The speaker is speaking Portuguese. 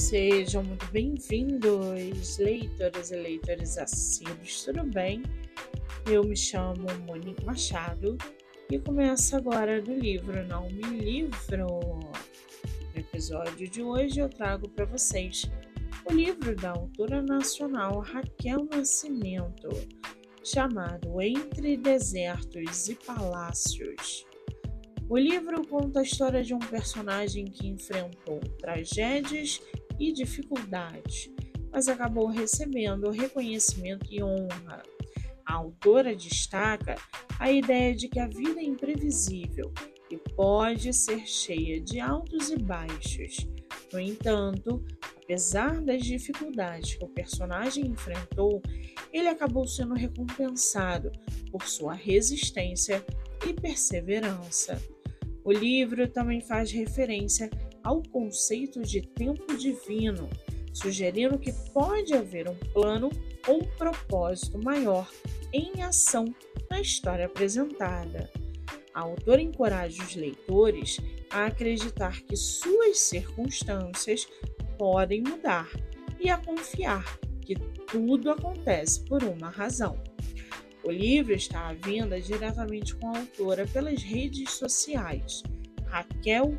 Sejam muito bem-vindos, leitores e leitores assíduos, tudo bem? Eu me chamo Monique Machado e começo agora do livro Não Me Livro. No episódio de hoje eu trago para vocês o livro da autora nacional Raquel Nascimento, chamado Entre Desertos e Palácios. O livro conta a história de um personagem que enfrentou tragédias e dificuldades, mas acabou recebendo reconhecimento e honra. A autora destaca a ideia de que a vida é imprevisível e pode ser cheia de altos e baixos. No entanto, apesar das dificuldades que o personagem enfrentou, ele acabou sendo recompensado por sua resistência e perseverança. O livro também faz referência ao conceito de tempo divino, sugerindo que pode haver um plano ou um propósito maior em ação na história apresentada. A autora encoraja os leitores a acreditar que suas circunstâncias podem mudar e a confiar que tudo acontece por uma razão. O livro está à venda diretamente com a autora pelas redes sociais. Raquel